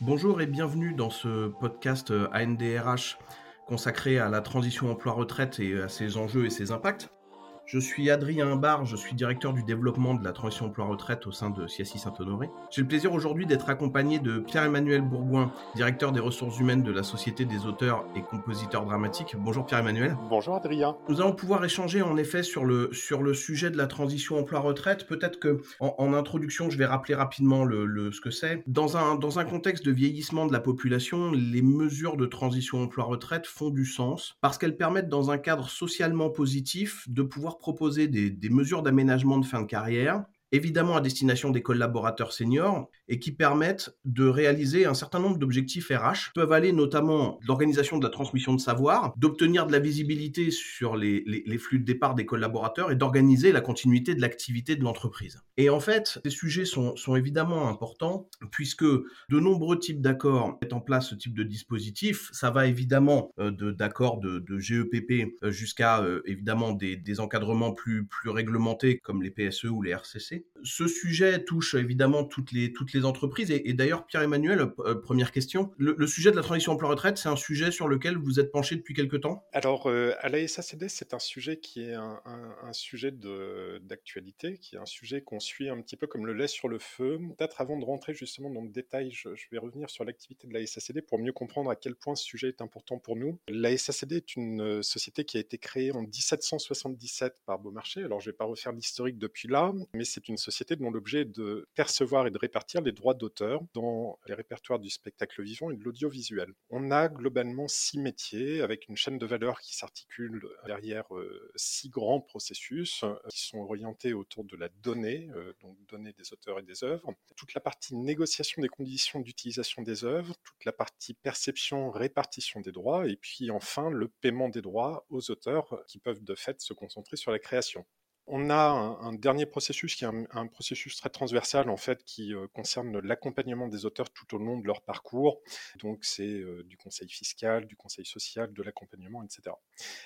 Bonjour et bienvenue dans ce podcast ANDRH consacré à la transition emploi-retraite et à ses enjeux et ses impacts. Je suis Adrien Bar, je suis directeur du développement de la transition emploi-retraite au sein de CSI Saint-Honoré. J'ai le plaisir aujourd'hui d'être accompagné de Pierre-Emmanuel Bourgoin, directeur des ressources humaines de la Société des auteurs et compositeurs dramatiques. Bonjour Pierre-Emmanuel. Bonjour Adrien. Nous allons pouvoir échanger en effet sur le, sur le sujet de la transition emploi-retraite. Peut-être que en, introduction, je vais rappeler rapidement le, ce que c'est. Dans un, dans un contexte de vieillissement de la population, les mesures de transition emploi-retraite font du sens parce qu'elles permettent dans un cadre socialement positif de pouvoir proposer des, mesures d'aménagement de fin de carrière évidemment à destination des collaborateurs seniors et qui permettent de réaliser un certain nombre d'objectifs RH, peuvent aller notamment l'organisation de la transmission de savoir, d'obtenir de la visibilité sur les, flux de départ des collaborateurs et d'organiser la continuité de l'activité de l'entreprise. Et en fait, ces sujets sont, sont évidemment importants puisque de nombreux types d'accords mettent en place ce type de dispositif. Ça va évidemment euh, d'accords de, de, GEPP euh, jusqu'à euh, évidemment des, des encadrements plus, plus réglementés comme les PSE ou les RCC. Ce sujet touche évidemment toutes les, toutes les entreprises. Et, d'ailleurs, Pierre-Emmanuel, euh, première question. Le, sujet de la transition emploi-retraite, c'est un sujet sur lequel vous êtes penché depuis quelque temps? Alors, euh, à la SACD, c'est un sujet qui est un, sujet d'actualité, qui est un sujet qu'on suit un petit peu comme le lait sur le feu. Peut-être avant de rentrer justement dans le détail, je, vais revenir sur l'activité de la SACD pour mieux comprendre à quel point ce sujet est important pour nous. La SACD est une euh, société qui a été créée en 1777 par Beaumarchais. Alors, je ne vais pas refaire l'historique depuis là, mais c'est une société dont l'objet est de percevoir et de répartir les droits d'auteur dans les répertoires du spectacle vivant et de l'audiovisuel. On a globalement six métiers avec une chaîne de valeur qui s'articule derrière euh, six grands processus euh, qui sont orientés autour de la donnée, euh, donc donnée des auteurs et des œuvres, toute la partie négociation des conditions d'utilisation des œuvres, toute la partie perception, répartition des droits, et puis enfin le paiement des droits aux auteurs qui peuvent de fait se concentrer sur la création. On a un, dernier processus qui est un, processus très transversal en fait qui euh, concerne l'accompagnement des auteurs tout au long de leur parcours. Donc c'est euh, du conseil fiscal, du conseil social, de l'accompagnement, etc.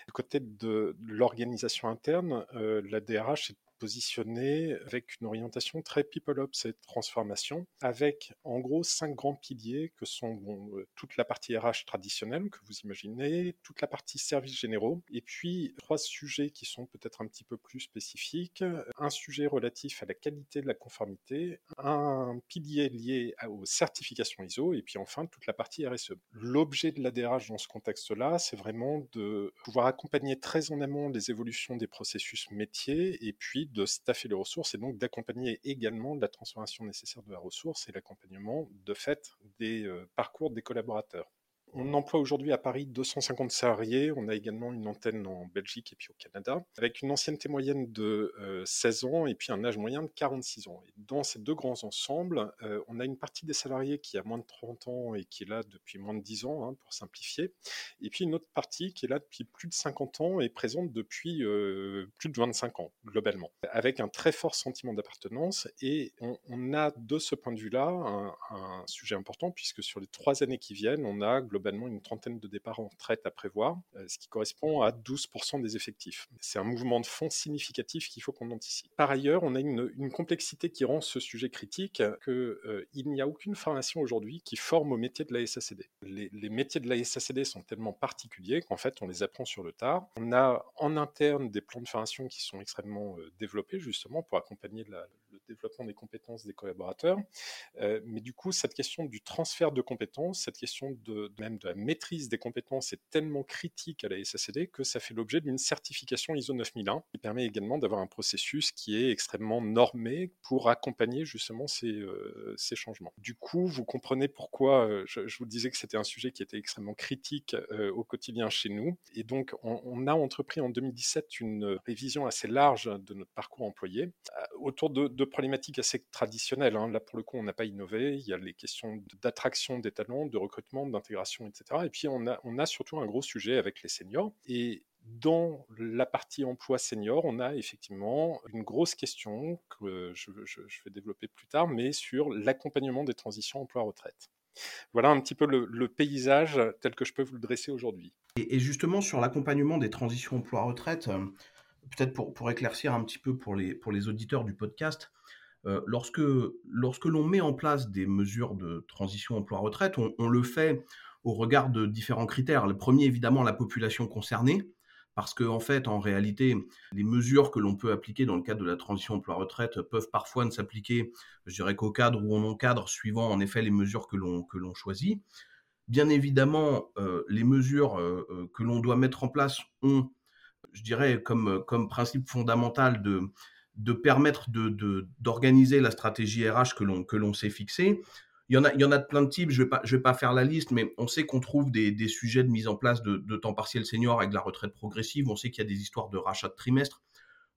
Du côté de, l'organisation interne, euh, la DRH est positionné avec une orientation très people ops et transformation, avec en gros cinq grands piliers que sont euh, toute la partie RH traditionnelle que vous imaginez, toute la partie services généraux, et puis trois sujets qui sont peut-être un petit peu plus spécifiques, un sujet relatif à la qualité de la conformité, un pilier lié aux certifications ISO, et puis enfin toute la partie RSE. L'objet de la DRH dans ce contexte-là, c'est vraiment de pouvoir accompagner très en amont les évolutions des processus métiers, et puis de staffer les ressources et donc d'accompagner également la transformation nécessaire de la ressource et l'accompagnement de fait des euh, parcours des collaborateurs. On emploie aujourd'hui à Paris 250 salariés. On a également une antenne en Belgique et puis au Canada, avec une ancienneté moyenne de 16 euh, ans et puis un âge moyen de 46 ans. Et dans ces deux grands ensembles, euh, on a une partie des salariés qui a moins de 30 ans et qui est là depuis moins de 10 ans, hein, pour simplifier. Et puis une autre partie qui est là depuis plus de 50 ans et présente depuis euh, plus de 25 ans, globalement, avec un très fort sentiment d'appartenance. Et on, a de ce point de vue-là un, un sujet important, puisque sur les trois années qui viennent, on a globalement une trentaine de départs en retraite à prévoir, euh, ce qui correspond à 12% des effectifs. C'est un mouvement de fond significatif qu'il faut qu'on anticipe. Par ailleurs, on a une, complexité qui rend ce sujet critique, qu'il euh, n'y a aucune formation aujourd'hui qui forme au métier de la SACD. Les, métiers de la SACD sont tellement particuliers qu'en fait, on les apprend sur le tard. On a en interne des plans de formation qui sont extrêmement euh, développés justement pour accompagner le développement des compétences des collaborateurs. mais du coup, cette question du transfert de compétences, cette question de, de de la maîtrise des compétences est tellement critique à la SACD que ça fait l'objet d'une certification ISO 9001 qui permet également d'avoir un processus qui est extrêmement normé pour accompagner justement ces, euh, ces changements. Du coup, vous comprenez pourquoi euh, je, vous disais que c'était un sujet qui était extrêmement critique euh, au quotidien chez nous. Et donc, on, a entrepris en 2017 une révision assez large de notre parcours employé autour de, problématiques assez traditionnelles. Hein. Là, pour le coup, on n'a pas innové. Il y a les questions d'attraction des talents, de recrutement, d'intégration etc. Et puis on a, surtout un gros sujet avec les seniors. Et dans la partie emploi senior, on a effectivement une grosse question que je, vais développer plus tard, mais sur l'accompagnement des transitions emploi-retraite. Voilà un petit peu le, paysage tel que je peux vous le dresser aujourd'hui. Et, justement, sur l'accompagnement des transitions emploi-retraite, peut-être pour, pour, éclaircir un petit peu pour les, pour les auditeurs du podcast, lorsque, lorsque l'on met en place des mesures de transition emploi-retraite, on, le fait au regard de différents critères. Le premier, évidemment, la population concernée, parce qu'en en fait, en réalité, les mesures que l'on peut appliquer dans le cadre de la transition emploi-retraite peuvent parfois ne s'appliquer, je dirais qu'au cadre ou au non-cadre, suivant en effet les mesures que l'on que l'on choisit. Bien évidemment, euh, les mesures euh, euh, que l'on doit mettre en place ont, je dirais, comme, comme principe fondamental de, de permettre d'organiser de, la stratégie RH que l'on s'est fixée. Il y, en a, il y en a de plein de types, je ne vais, pas, vais pas faire la liste, mais on sait qu'on trouve des, des, sujets de mise en place de, de, temps partiel senior avec la retraite progressive, on sait qu'il y a des histoires de rachat de trimestre,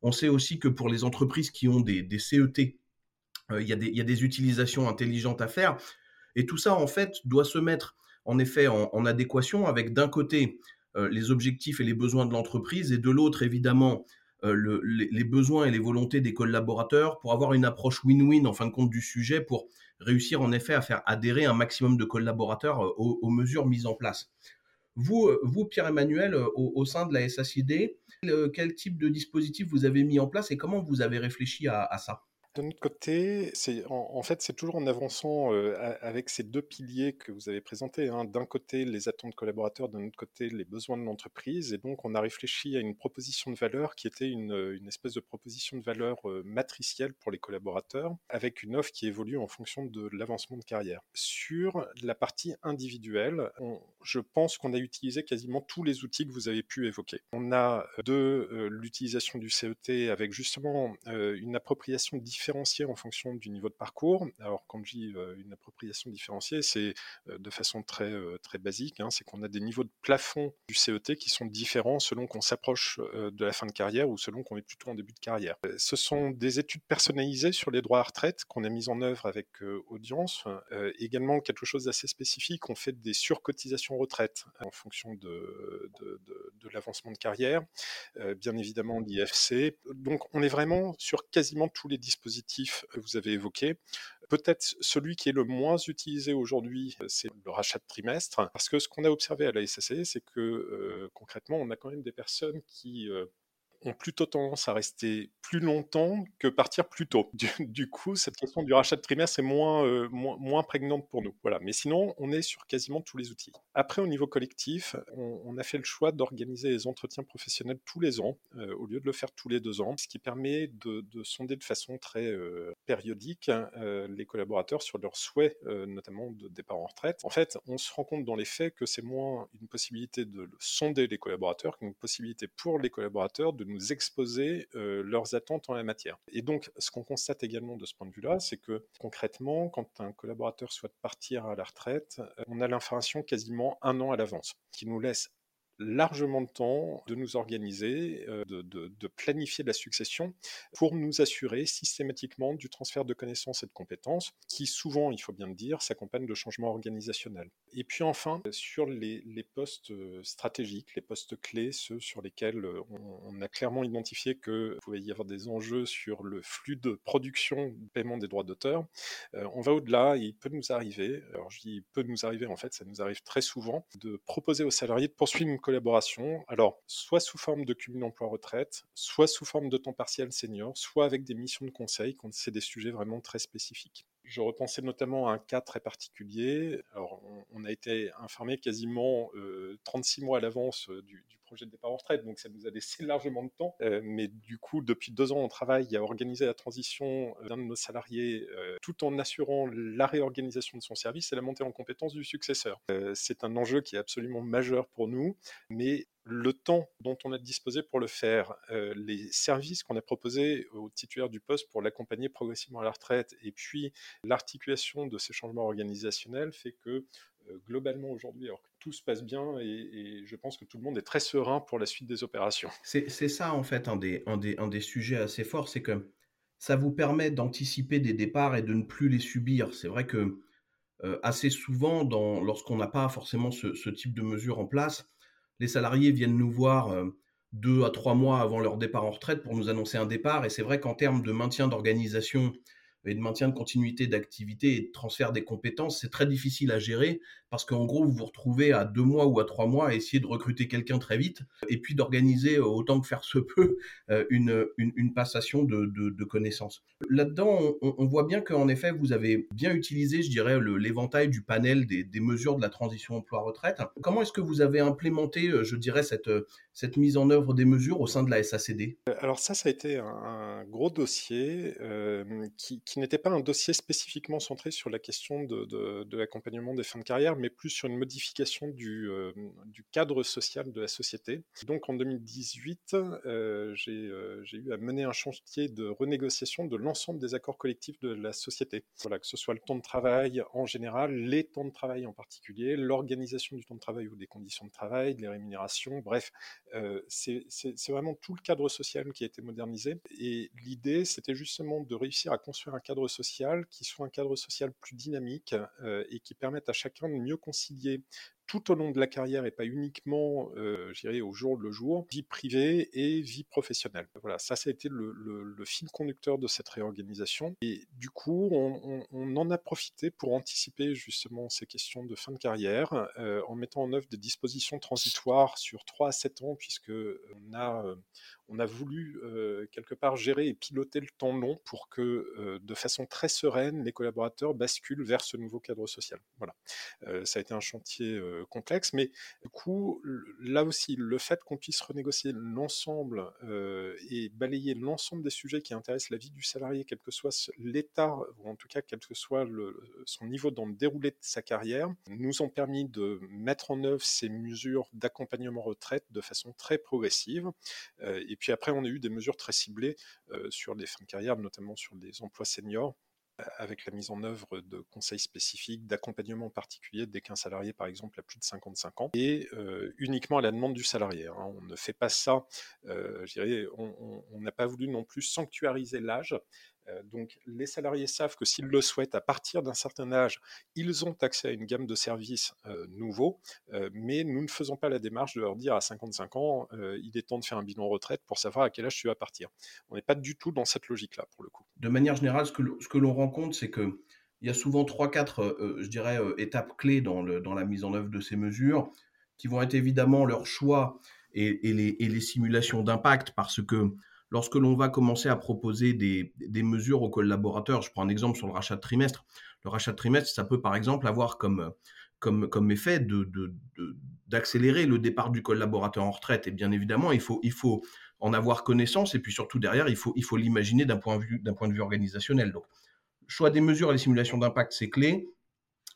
on sait aussi que pour les entreprises qui ont des, des CET, il, y a des, il y a des utilisations intelligentes à faire, et tout ça, en fait, doit se mettre en effet en, adéquation avec d'un côté euh, les objectifs et les besoins de l'entreprise et de l'autre évidemment euh, les, besoins et les volontés des collaborateurs pour avoir une approche win-win en fin de compte du sujet pour réussir en effet à faire adhérer un maximum de collaborateurs euh, aux, mesures mises en place. Vous, vous Pierre-Emmanuel, au, sein de la SACD, quel type de dispositif vous avez mis en place et comment vous avez réfléchi à ça? De notre côté, c'est en, fait c'est toujours en avançant avec ces deux piliers que vous avez présentés. Hein. D'un côté les attentes collaborateurs, d'un autre côté les besoins de l'entreprise. Et donc on a réfléchi à une proposition de valeur qui était une, espèce de proposition de valeur matricielle pour les collaborateurs, avec une offre qui évolue en fonction de l'avancement de carrière. Sur la partie individuelle, je pense qu'on a utilisé quasiment tous les outils que vous avez pu évoquer. On a de l'utilisation du CET avec justement une appropriation différente différencier en fonction du niveau de parcours. Alors, quand je dis une appropriation différenciée, c'est de façon très, très basique. Hein, c'est qu'on a des niveaux de plafond du CET qui sont différents selon qu'on s'approche de la fin de carrière ou selon qu'on est plutôt en début de carrière. Ce sont des études personnalisées sur les droits à retraite qu'on a mises en œuvre avec Audience. également, quelque chose d'assez spécifique, on fait des surcotisations retraite en fonction de, de l'avancement de carrière. bien évidemment, l'IFC. Donc, on est vraiment sur quasiment tous les dispositifs que vous avez évoqué. Peut-être celui qui est le moins utilisé aujourd'hui, c'est le rachat de trimestre, parce que ce qu'on a observé à la SAC, c'est que concrètement, on a quand même des personnes qui ont plutôt tendance à rester plus longtemps que partir plus tôt. Du, coup, cette question du rachat de trimestre est moins, euh, moins, prégnante pour nous. Voilà. Mais sinon, on est sur quasiment tous les outils. Après, au niveau collectif, on, a fait le choix d'organiser les entretiens professionnels tous les ans, euh, au lieu de le faire tous les deux ans, ce qui permet de, sonder de façon très euh, périodique les collaborateurs sur leurs souhaits, notamment de départ en retraite. En fait, on se rend compte dans les faits que c'est moins une possibilité de sonder les collaborateurs qu'une possibilité pour les collaborateurs de nous exposer leurs attentes en la matière. Et donc, ce qu'on constate également de ce point de vue-là, c'est que concrètement, quand un collaborateur souhaite partir à la retraite, on a l'information quasiment un an à l'avance, qui nous laisse largement de temps de nous organiser, euh, de, de, planifier la succession pour nous assurer systématiquement du transfert de connaissances et de compétences qui souvent, il faut bien le dire, s'accompagnent de changements organisationnels. Et puis enfin, sur les, postes euh, stratégiques, les postes clés, ceux sur lesquels euh, on, a clairement identifié qu'il pouvait y avoir des enjeux sur le flux de production, de paiement des droits d'auteur, on va au-delà, il peut nous arriver, alors je dis peut nous arriver, en fait ça nous arrive très souvent, de proposer aux salariés de poursuivre une alors soit sous forme de cumul emploi-retraite, soit sous forme de temps partiel senior, soit avec des missions de conseil quand c'est des sujets vraiment très spécifiques. Je repensais notamment à un cas très particulier. Alors, on, a été informé quasiment 36 euh, mois à l'avance euh, du, projet de départ en retraite, donc ça nous a laissé largement de temps. Euh, mais du coup, depuis deux ans, on travaille à organiser la transition d'un de nos salariés tout en assurant la réorganisation de son service et la montée en compétence du successeur. c'est un enjeu qui est absolument majeur pour nous, mais le temps dont on a disposé pour le faire, euh, les services qu'on a proposés au titulaire du poste pour l'accompagner progressivement à la retraite, et puis l'articulation de ces changements organisationnels fait que euh, globalement aujourd'hui, alors que tout se passe bien, et, je pense que tout le monde est très serein pour la suite des opérations. C'est ça en fait un des, sujets assez forts, c'est que ça vous permet d'anticiper des départs et de ne plus les subir. C'est vrai que euh, assez souvent, lorsqu'on n'a pas forcément ce, type de mesures en place, les salariés viennent nous voir euh, deux à trois mois avant leur départ en retraite pour nous annoncer un départ. Et c'est vrai qu'en termes de maintien d'organisation et de maintien de continuité d'activité et de transfert des compétences, c'est très difficile à gérer parce qu'en gros, vous vous retrouvez à deux mois ou à trois mois à essayer de recruter quelqu'un très vite et puis d'organiser euh, autant que faire se peut euh, une, une, passation de, de, connaissances. Là-dedans, on, voit bien qu'en effet, vous avez bien utilisé, je dirais, l'éventail du panel des, des, mesures de la transition emploi-retraite. Comment est-ce que vous avez implémenté, euh, je dirais, cette, cette mise en œuvre des mesures au sein de la SACD Alors ça, ça a été un, gros dossier qui, qui n'était pas un dossier spécifiquement centré sur la question de, l'accompagnement des fins de carrière, mais plus sur une modification du, euh, cadre social de la société. Donc en 2018, euh, euh, j'ai eu à mener un chantier de renégociation de l'ensemble des accords collectifs de la société. Voilà, que ce soit le temps de travail en général, les temps de travail en particulier, l'organisation du temps de travail ou des conditions de travail, les rémunérations, bref, c'est vraiment tout le cadre social qui a été modernisé. Et l'idée, c'était justement de réussir à construire un cadre social qui soit un cadre social plus dynamique et qui permette à chacun de mieux concilier tout au long de la carrière et pas uniquement, euh, au jour le jour, vie privée et vie professionnelle. Voilà, ça, ça a été le, fil conducteur de cette réorganisation. Et du coup, on, en a profité pour anticiper justement ces questions de fin de carrière en mettant en œuvre des dispositions transitoires sur 3 à 7 ans, puisque on a, on a voulu quelque part gérer et piloter le temps long pour que, de façon très sereine, les collaborateurs basculent vers ce nouveau cadre social. Voilà, ça a été un chantier complexe, mais du coup, là aussi, le fait qu'on puisse renégocier l'ensemble et balayer l'ensemble des sujets qui intéressent la vie du salarié, quel que soit l'état, ou en tout cas quel que soit son niveau dans le déroulé de sa carrière, nous ont permis de mettre en œuvre ces mesures d'accompagnement retraite de façon très progressive. Et puis après, on a eu des mesures très ciblées euh, sur les fins de carrière, notamment sur les emplois seniors avec la mise en œuvre de conseils spécifiques, d'accompagnement particulier dès qu'un salarié, par exemple, a plus de 55 ans, et euh, uniquement à la demande du salarié. Hein. On ne fait pas ça, euh, je dirais, on n'a pas voulu non plus sanctuariser l'âge, donc les salariés savent que s'ils le souhaitent, à partir d'un certain âge, ils ont accès à une gamme de services euh, nouveaux, euh, mais nous ne faisons pas la démarche de leur dire à 55 ans, il est temps de faire un bilan retraite pour savoir à quel âge tu vas partir. On n'est pas du tout dans cette logique-là, pour le coup. De manière générale, ce que, l'on rencontre, c'est que il y a souvent 3-4, je dirais, étapes clés dans, la mise en œuvre de ces mesures, qui vont être évidemment leur choix et les simulations d'impact, parce que lorsque l'on va commencer à proposer des, mesures aux collaborateurs, je prends un exemple sur le rachat de trimestre. Le rachat de trimestre, ça peut par exemple avoir comme, effet d'accélérer le départ du collaborateur en retraite. Et bien évidemment, il faut, en avoir connaissance et puis surtout derrière, il faut, l'imaginer d'un point, de vue, d'un point de vue organisationnel. Donc, choix des mesures et les simulations d'impact, c'est clé.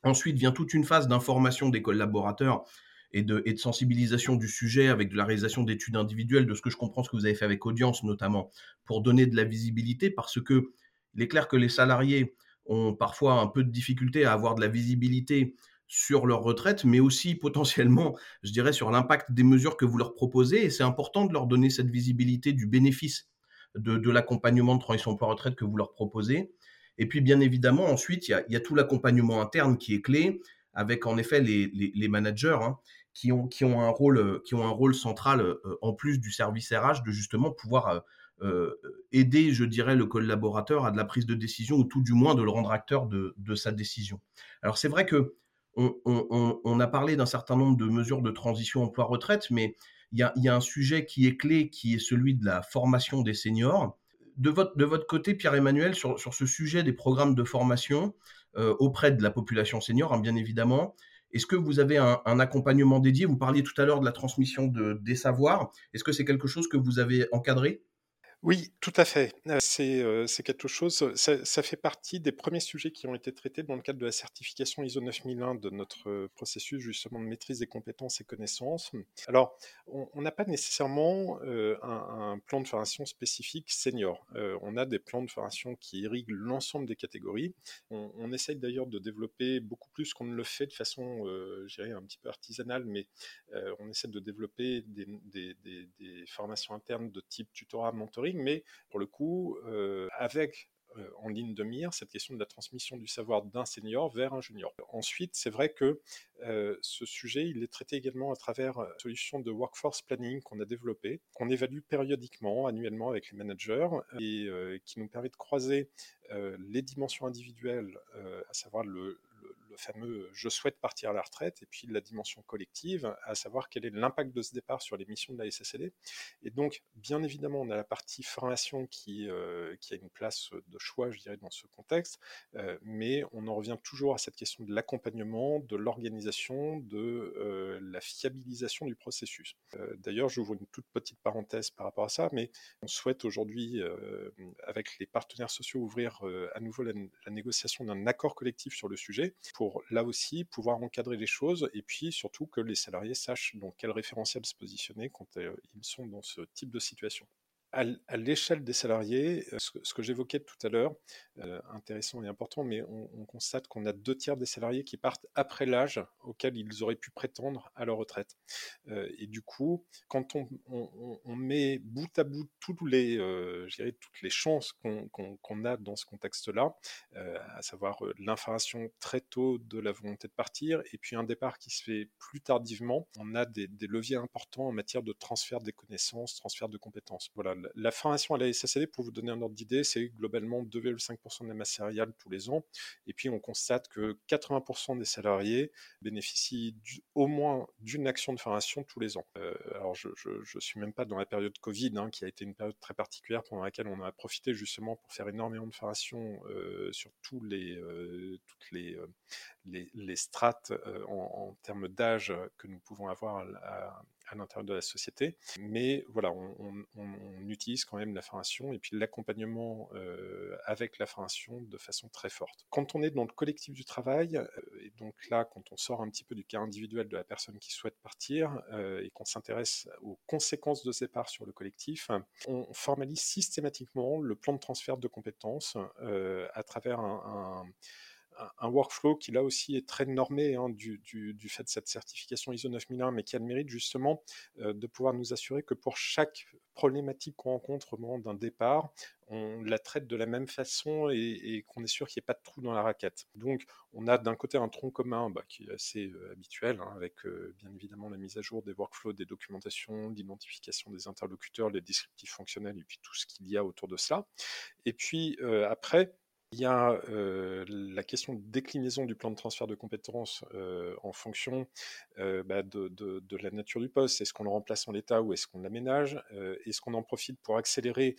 Ensuite vient toute une phase d'information des collaborateurs et de, sensibilisation du sujet avec de la réalisation d'études individuelles, de ce que je comprends, ce que vous avez fait avec Audience notamment, pour donner de la visibilité, parce que il est clair que les salariés ont parfois un peu de difficulté à avoir de la visibilité sur leur retraite, mais aussi potentiellement, je dirais, sur l'impact des mesures que vous leur proposez. Et c'est important de leur donner cette visibilité du bénéfice de, l'accompagnement de transition emploi-retraite que vous leur proposez. Et puis, bien évidemment, ensuite, il y a, tout l'accompagnement interne qui est clé, avec en effet les managers hein, qui ont, qui ont, un, rôle, euh, qui ont un rôle central euh, en plus du service RH de justement pouvoir euh, aider, je dirais, le collaborateur à de la prise de décision ou tout du moins de le rendre acteur de, de sa décision. Alors c'est vrai que on, a parlé d'un certain nombre de mesures de transition emploi-retraite, mais il y a, y a, un sujet qui est clé, qui est celui de la formation des seniors. De votre, de votre côté, Pierre-Emmanuel, sur, sur, ce sujet des programmes de formation euh, auprès de la population senior, hein, bien évidemment, est-ce que vous avez un, accompagnement dédié? Vous parliez tout à l'heure de la transmission de, des savoirs. Est-ce que c'est quelque chose que vous avez encadré? Oui, tout à fait. C'est quelque chose, ça, fait partie des premiers sujets qui ont été traités dans le cadre de la certification ISO 9001 de notre processus justement de maîtrise des compétences et connaissances. Alors, on n'a pas nécessairement un, plan de formation spécifique senior. on a des plans de formation qui irriguent l'ensemble des catégories. On, essaye d'ailleurs de développer beaucoup plus qu'on ne le fait de façon, je dirais, un petit peu artisanale, mais on essaie de développer des formations internes de type tutorat, mentoring mais pour le coup, euh, avec en ligne de mire, cette question de la transmission du savoir d'un senior vers un junior. Ensuite, c'est vrai que ce sujet, il est traité également à travers une solution de workforce planning qu'on a développée, qu'on évalue périodiquement, annuellement avec les managers, et qui nous permet de croiser les dimensions individuelles, à savoir le, fameux je souhaite partir à la retraite, et puis la dimension collective, à savoir quel est l'impact de ce départ sur les missions de la SSLD. Et donc, bien évidemment, on a la partie formation qui, euh, qui a une place de choix, je dirais, dans ce contexte, euh, mais on en revient toujours à cette question de l'accompagnement, de l'organisation, de euh, la fiabilisation du processus. D'ailleurs, j'ouvre une toute petite parenthèse par rapport à ça, mais on souhaite aujourd'hui, avec les partenaires sociaux, ouvrir à nouveau la négociation d'un accord collectif sur le sujet pour là aussi pouvoir encadrer les choses et puis surtout que les salariés sachent dans quel référentiel se positionner quand euh, ils sont dans ce type de situation à, l'échelle des salariés, euh, ce que, j'évoquais tout à l'heure, euh, intéressant et important, mais on, constate qu'on a deux tiers des salariés qui partent après l'âge auquel ils auraient pu prétendre à leur retraite. Euh, et du coup, quand on, met bout à bout toutes les, chances qu'on a dans ce contexte-là, à savoir l'information très tôt de la volonté de partir, et puis un départ qui se fait plus tardivement, on a des, des leviers importants en matière de transfert des connaissances, transfert de compétences. Voilà la formation à la SSD, pour vous donner un ordre d'idée, c'est globalement 2,5% de la masse tous les ans. Et puis, on constate que 80% des salariés bénéficient au moins d'une action de formation tous les ans. Euh, alors, je ne suis même pas dans la période Covid, hein, qui a été une période très particulière pendant laquelle on a profité justement pour faire énormément de formation euh, sur tous les, euh, toutes les, les, strates en, termes d'âge que nous pouvons avoir à l'intérieur de la société. Mais voilà, on, utilise quand même la formation et puis l'accompagnement euh, avec la formation de façon très forte. Quand on est dans le collectif du travail, euh, et donc là, quand on sort un petit peu du cas individuel de la personne qui souhaite partir euh, et qu'on s'intéresse aux conséquences de ce départ sur le collectif, on formalise systématiquement le plan de transfert de compétences à travers un workflow qui là aussi est très normé hein, du, fait de cette certification ISO 9001, mais qui a le mérite justement euh, de pouvoir nous assurer que pour chaque problématique qu'on rencontre au moment d'un départ, on la traite de la même façon et, qu'on est sûr qu'il n'y ait pas de trou dans la raquette. Donc on a d'un côté un tronc commun bah, qui est assez euh, habituel, hein, avec euh, bien évidemment la mise à jour des workflows, des documentations, l'identification des interlocuteurs, les descriptifs fonctionnels et puis tout ce qu'il y a autour de cela. Et puis après, il y a la question de déclinaison du plan de transfert de compétences en fonction bah, de, la nature du poste. Est-ce qu'on le remplace en l'état ou est-ce qu'on l'aménage? Est-ce qu'on en profite pour accélérer,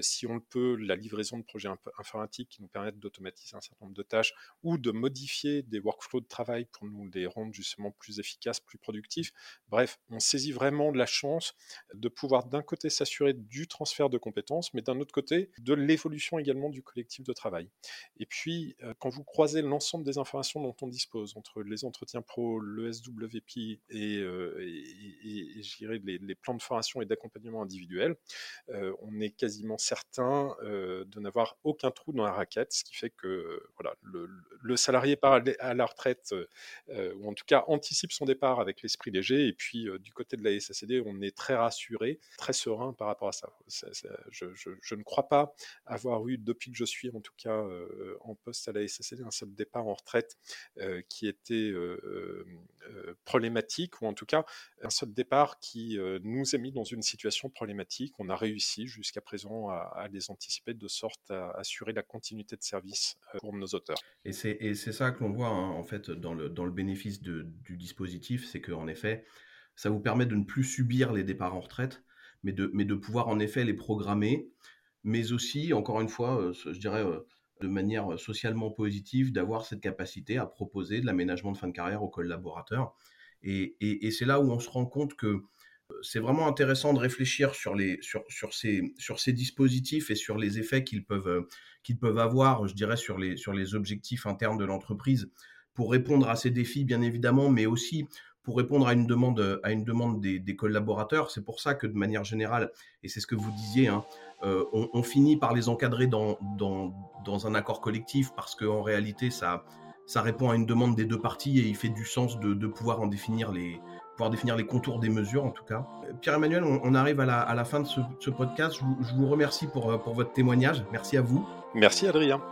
si on le peut, la livraison de projets informatiques qui nous permettent d'automatiser un certain nombre de tâches ou de modifier des workflows de travail pour nous les rendre justement plus efficaces, plus productifs? Bref, on saisit vraiment la chance de pouvoir d'un côté s'assurer du transfert de compétences, mais d'un autre côté de l'évolution également du collectif de travail. Et puis, quand vous croisez l'ensemble des informations dont on dispose, entre les entretiens pro, le SWP et, euh, et, les, plans de formation et d'accompagnement individuel, on est quasiment certain de n'avoir aucun trou dans la raquette, ce qui fait que voilà, le, salarié part à la retraite, ou en tout cas anticipe son départ avec l'esprit léger, et puis du côté de la SACD, on est très rassuré, très serein par rapport à ça. je, ne crois pas avoir eu, depuis que je suis en tout cas en poste à la SSD, un seul départ en retraite euh, qui était euh, problématique, ou en tout cas un seul départ qui nous a mis dans une situation problématique. On a réussi jusqu'à présent à, les anticiper de sorte à assurer la continuité de service pour nos auteurs. Et c'est ça que l'on voit hein, en fait dans le, bénéfice du dispositif, c'est qu'en effet, ça vous permet de ne plus subir les départs en retraite, mais de pouvoir en effet les programmer, mais aussi, encore une fois, je dirais, de manière socialement positive d'avoir cette capacité à proposer de l'aménagement de fin de carrière aux collaborateurs. Et, c'est là où on se rend compte que c'est vraiment intéressant de réfléchir sur, les, sur, sur, ces, sur ces dispositifs et sur les effets qu'ils peuvent, peuvent avoir, je dirais, sur les, sur les objectifs internes de l'entreprise pour répondre à ces défis, bien évidemment, mais aussi pour répondre à une demande, à une demande des, collaborateurs. C'est pour ça que, de manière générale, et c'est ce que vous disiez, hein, euh, on, finit par les encadrer dans, dans, un accord collectif parce qu'en réalité, ça, ça répond à une demande des deux parties et il fait du sens de, pouvoir en définir les, pouvoir définir les contours des mesures en tout cas. Pierre-Emmanuel, on, arrive à la, fin de ce, podcast. Je vous, remercie pour, pour votre témoignage. Merci à vous. Merci Adrien.